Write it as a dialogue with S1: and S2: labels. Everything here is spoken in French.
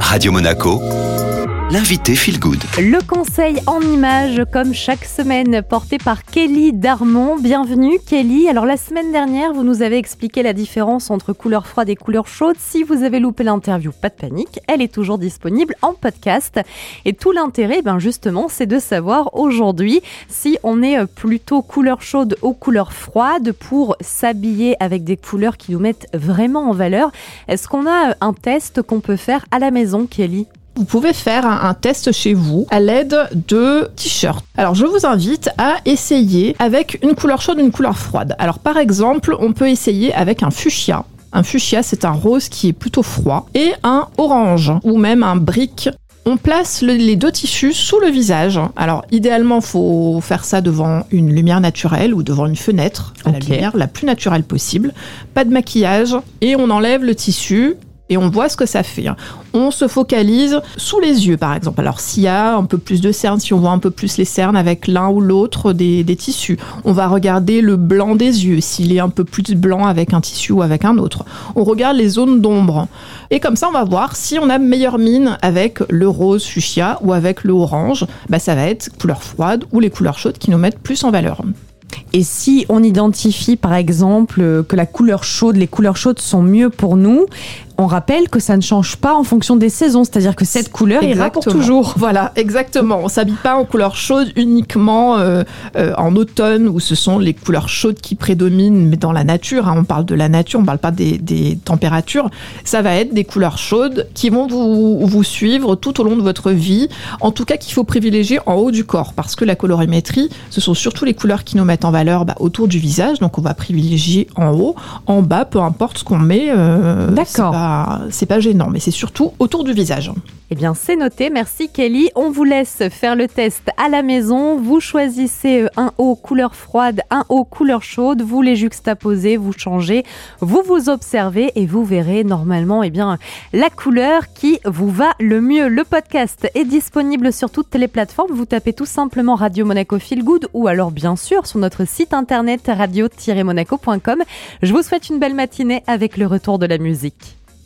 S1: Radio Monaco, l'invité Feel Good.
S2: Le conseil en images, comme chaque semaine, porté par Kelly Darmon. Bienvenue Kelly. Alors la semaine dernière, vous nous avez expliqué la différence entre couleur froide et couleur chaude. Si vous avez loupé l'interview, pas de panique, elle est toujours disponible en podcast. Et tout l'intérêt, ben justement, c'est de savoir aujourd'hui si on est plutôt couleur chaude ou couleur froide pour s'habiller avec des couleurs qui nous mettent vraiment en valeur. Est-ce qu'on a un test qu'on peut faire à la maison, Kelly?
S3: Vous pouvez faire un, test chez vous à l'aide de t-shirts. Alors je vous invite à essayer avec une couleur chaude, une couleur froide. Alors par exemple, on peut essayer avec un fuchsia. Un fuchsia, c'est un rose qui est plutôt froid, et un orange, ou même un brique on place les deux tissus sous le visage. Alors, idéalement, faut faire ça devant une lumière naturelle ou devant une fenêtre, à la lumière la plus naturelle possible. Pas de maquillage et on enlève le tissu et on voit ce que ça fait. Hein. On se focalise sous les yeux, par exemple. Alors, s'il y a un peu plus de cernes, si on voit un peu plus les cernes avec l'un ou l'autre des, tissus, on va regarder le blanc des yeux, s'il est un peu plus blanc avec un tissu ou avec un autre. On regarde les zones d'ombre. Et comme ça, on va voir si on a meilleure mine avec le rose fuchsia ou avec le orange. Bah, ça va être couleur froide ou les couleurs chaudes qui nous mettent plus en valeur.
S2: Et si on identifie par exemple que la couleur chaude, les couleurs chaudes sont mieux pour nous, on rappelle que ça ne change pas en fonction des saisons, c'est-à-dire que cette couleur ira pour toujours.
S3: Voilà, exactement. On s'habille pas en couleur chaude uniquement euh, euh, en automne où ce sont les couleurs chaudes qui prédominent, mais dans la nature. Hein, on parle de la nature, on parle pas des, températures. Ça va être des couleurs chaudes qui vont vous, vous suivre tout au long de votre vie. En tout cas, qu'il faut privilégier en haut du corps parce que la colorimétrie, ce sont surtout les couleurs qui nous mettent en valeur bah, autour du visage. Donc, on va privilégier en haut, en bas, peu importe ce qu'on met.
S2: Euh, D'accord
S3: c'est pas gênant, mais c'est surtout autour du visage.
S2: Eh bien, c'est noté. Merci Kelly. On vous laisse faire le test à la maison. Vous choisissez euh, un haut couleur froide, un haut couleur chaude. Vous les juxtaposez, vous changez, vous vous observez et vous verrez normalement, eh bien, la couleur qui vous va le mieux. Le podcast est disponible sur toutes les plateformes. Vous tapez tout simplement Radio Monaco Feel Good ou alors, bien sûr, sur notre site internet radio-monaco.com. Je vous souhaite une belle matinée avec le retour de la musique.